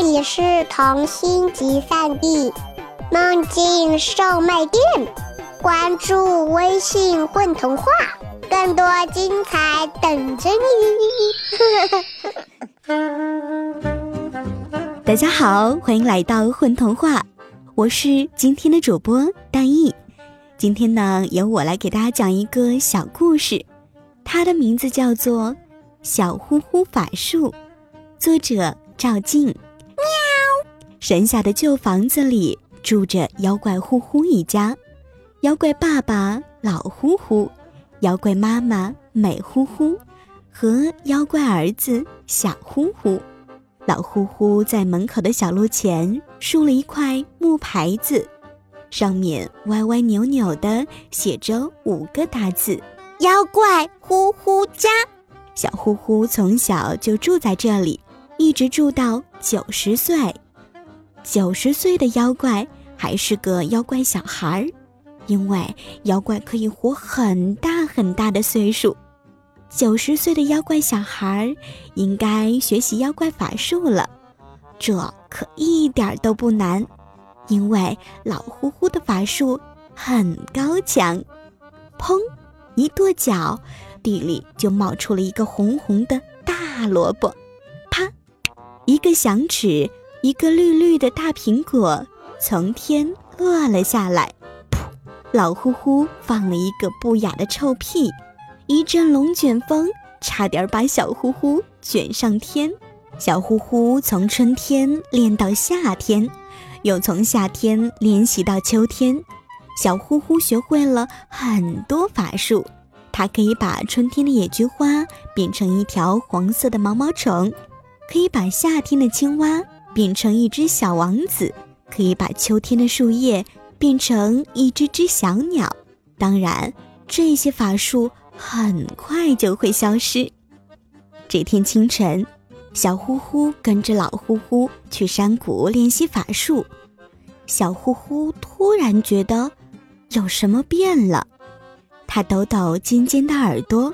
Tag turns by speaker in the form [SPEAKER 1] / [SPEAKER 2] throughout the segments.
[SPEAKER 1] 这里是童心集散地，梦境售卖店。关注微信“混童话”，更多精彩等着
[SPEAKER 2] 你。大家好，欢迎来到“混童话”，我是今天的主播大艺。今天呢，由我来给大家讲一个小故事，它的名字叫做《小呼呼法术》，作者赵静。喵！神下的旧房子里住着妖怪呼呼一家，妖怪爸爸老呼呼，妖怪妈妈美呼呼，和妖怪儿子小呼呼。老呼呼在门口的小路前竖了一块木牌子。上面歪歪扭扭的写着五个大字：“
[SPEAKER 3] 妖怪呼呼家。”
[SPEAKER 2] 小呼呼从小就住在这里，一直住到九十岁。九十岁的妖怪还是个妖怪小孩儿，因为妖怪可以活很大很大的岁数。九十岁的妖怪小孩儿应该学习妖怪法术了，这可一点都不难。因为老呼呼的法术很高强，砰！一跺脚，地里就冒出了一个红红的大萝卜。啪！一个响指，一个绿绿的大苹果从天落了下来。噗！老呼呼放了一个不雅的臭屁，一阵龙卷风差点把小呼呼卷上天。小呼呼从春天练到夏天。又从夏天练习到秋天，小呼呼学会了很多法术。它可以把春天的野菊花变成一条黄色的毛毛虫，可以把夏天的青蛙变成一只小王子，可以把秋天的树叶变成一只只小鸟。当然，这些法术很快就会消失。这天清晨。小呼呼跟着老呼呼去山谷练习法术，小呼呼突然觉得有什么变了，他抖抖尖尖的耳朵，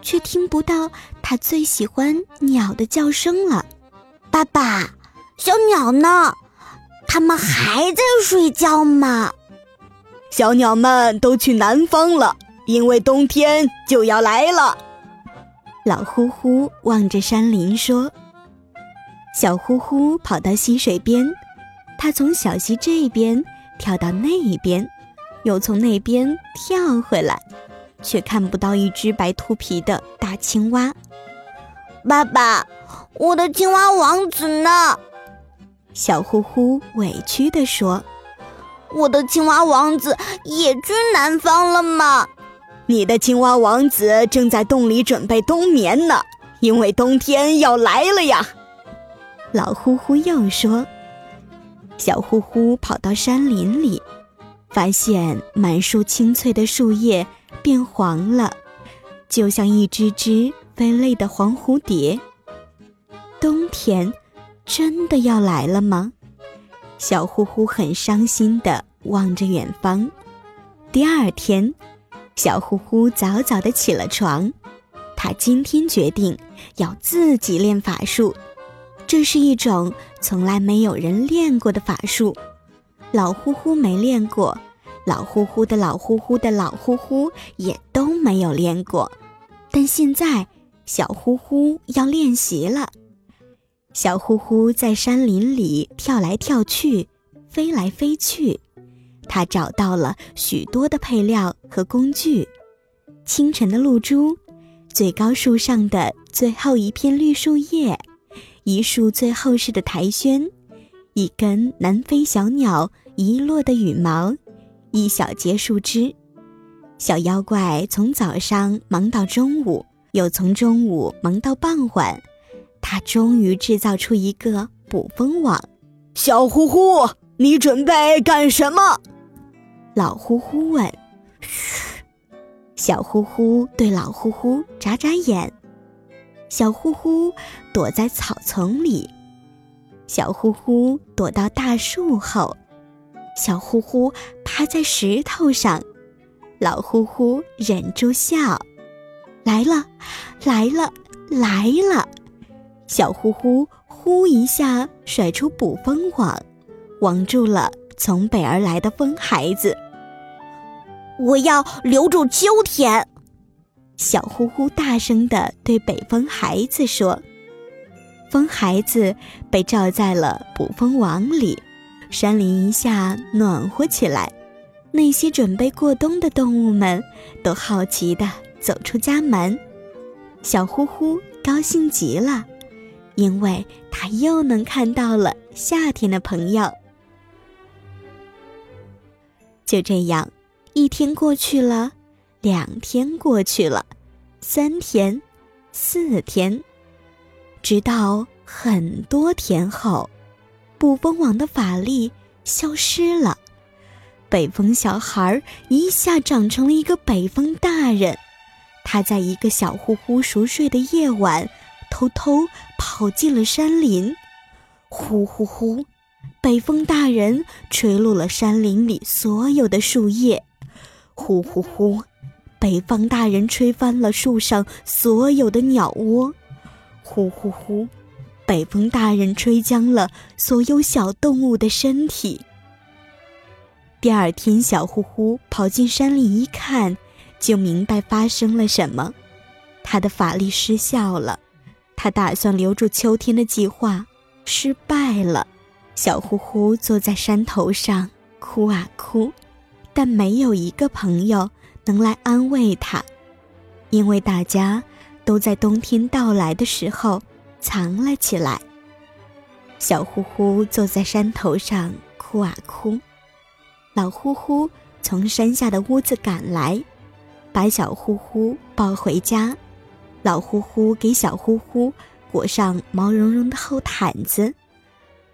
[SPEAKER 2] 却听不到他最喜欢鸟的叫声了。
[SPEAKER 3] 爸爸，小鸟呢？它们还在睡觉吗？
[SPEAKER 4] 小鸟们都去南方了，因为冬天就要来了。
[SPEAKER 2] 老呼呼望着山林说：“小呼呼跑到溪水边，它从小溪这边跳到那边，又从那边跳回来，却看不到一只白秃皮的大青蛙。
[SPEAKER 3] 爸爸，我的青蛙王子呢？”
[SPEAKER 2] 小呼呼委屈地说：“
[SPEAKER 3] 我的青蛙王子也去南方了吗？”
[SPEAKER 4] 你的青蛙王子正在洞里准备冬眠呢，因为冬天要来了呀。
[SPEAKER 2] 老呼呼又说：“小呼呼跑到山林里，发现满树青翠的树叶变黄了，就像一只只飞累的黄蝴蝶。冬天真的要来了吗？”小呼呼很伤心地望着远方。第二天。小呼呼早早的起了床，他今天决定要自己练法术。这是一种从来没有人练过的法术，老呼呼没练过，老呼呼的老呼呼的老呼呼也都没有练过。但现在小呼呼要练习了。小呼呼在山林里跳来跳去，飞来飞去。他找到了许多的配料和工具：清晨的露珠，最高树上的最后一片绿树叶，一束最厚实的苔藓，一根南飞小鸟遗落的羽毛，一小节树枝。小妖怪从早上忙到中午，又从中午忙到傍晚，他终于制造出一个捕风网。
[SPEAKER 4] 小呼呼，你准备干什么？
[SPEAKER 2] 老呼呼问：“嘘。”小呼呼对老呼呼眨眨眼。小呼呼躲在草丛里，小呼呼躲到大树后，小呼呼趴在石头上。老呼呼忍住笑：“来了，来了，来了！”小呼呼呼一下甩出捕风网，网住了从北而来的风孩子。
[SPEAKER 3] 我要留住秋天！
[SPEAKER 2] 小呼呼大声地对北风孩子说。风孩子被罩在了捕风网里，山林一下暖和起来。那些准备过冬的动物们都好奇地走出家门。小呼呼高兴极了，因为他又能看到了夏天的朋友。就这样，一天过去了，两天过去了，三天，四天。直到很多天后，捕风网的法力消失了，北风小孩一下长成了一个北风大人。他在一个小呼呼熟睡的夜晚，偷偷跑进了山林。呼呼呼，北风大人吹落了山林里所有的树叶。呼呼呼，北风大人吹翻了树上所有的鸟窝。呼呼呼，北风大人吹僵了所有小动物的身体。第二天，小呼呼跑进山里一看，就明白发生了什么。他的法力失效了，他打算留住秋天的计划失败了。小呼呼坐在山头上哭啊哭，但没有一个朋友能来安慰他，因为大家。都在冬天到来的时候藏了起来。小呼呼坐在山头上哭啊哭，老呼呼从山下的屋子赶来，把小呼呼抱回家。老呼呼给小呼呼裹上毛茸茸的厚毯子，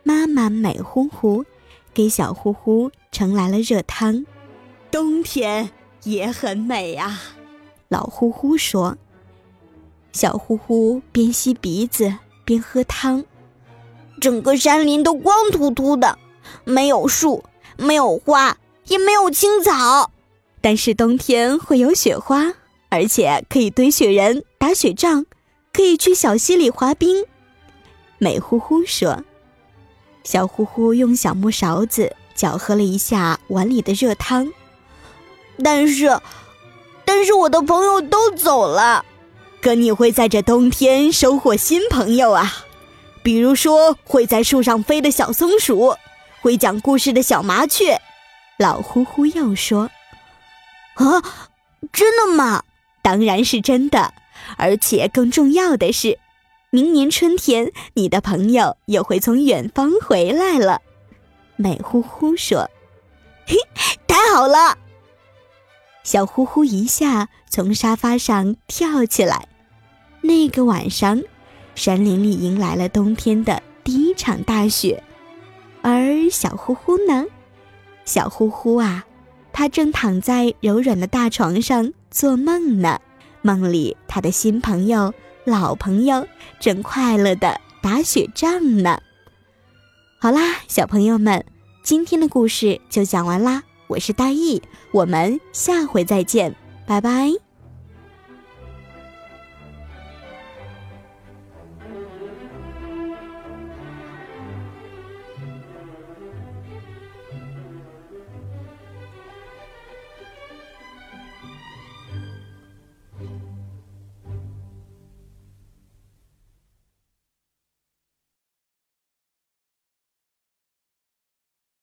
[SPEAKER 2] 妈妈美呼呼给小呼呼盛来了热汤。
[SPEAKER 4] 冬天也很美啊，
[SPEAKER 2] 老呼呼说。小呼呼边吸鼻子边喝汤，
[SPEAKER 3] 整个山林都光秃秃的，没有树，没有花，也没有青草。
[SPEAKER 2] 但是冬天会有雪花，而且可以堆雪人、打雪仗，可以去小溪里滑冰。美乎乎说：“小乎乎用小木勺子搅和了一下碗里的热汤，
[SPEAKER 3] 但是，但是我的朋友都走了。”
[SPEAKER 4] 可你会在这冬天收获新朋友啊，比如说会在树上飞的小松鼠，会讲故事的小麻雀。
[SPEAKER 2] 老呼呼又说：“
[SPEAKER 3] 啊，真的吗？
[SPEAKER 2] 当然是真的，而且更重要的是，明年春天你的朋友又会从远方回来了。”美呼呼说：“
[SPEAKER 3] 嘿，太好了！”
[SPEAKER 2] 小呼呼一下从沙发上跳起来。那个晚上，山林里迎来了冬天的第一场大雪，而小呼呼呢？小呼呼啊，他正躺在柔软的大床上做梦呢。梦里，他的新朋友、老朋友正快乐的打雪仗呢。好啦，小朋友们，今天的故事就讲完啦。我是大意，我们下回再见，拜拜。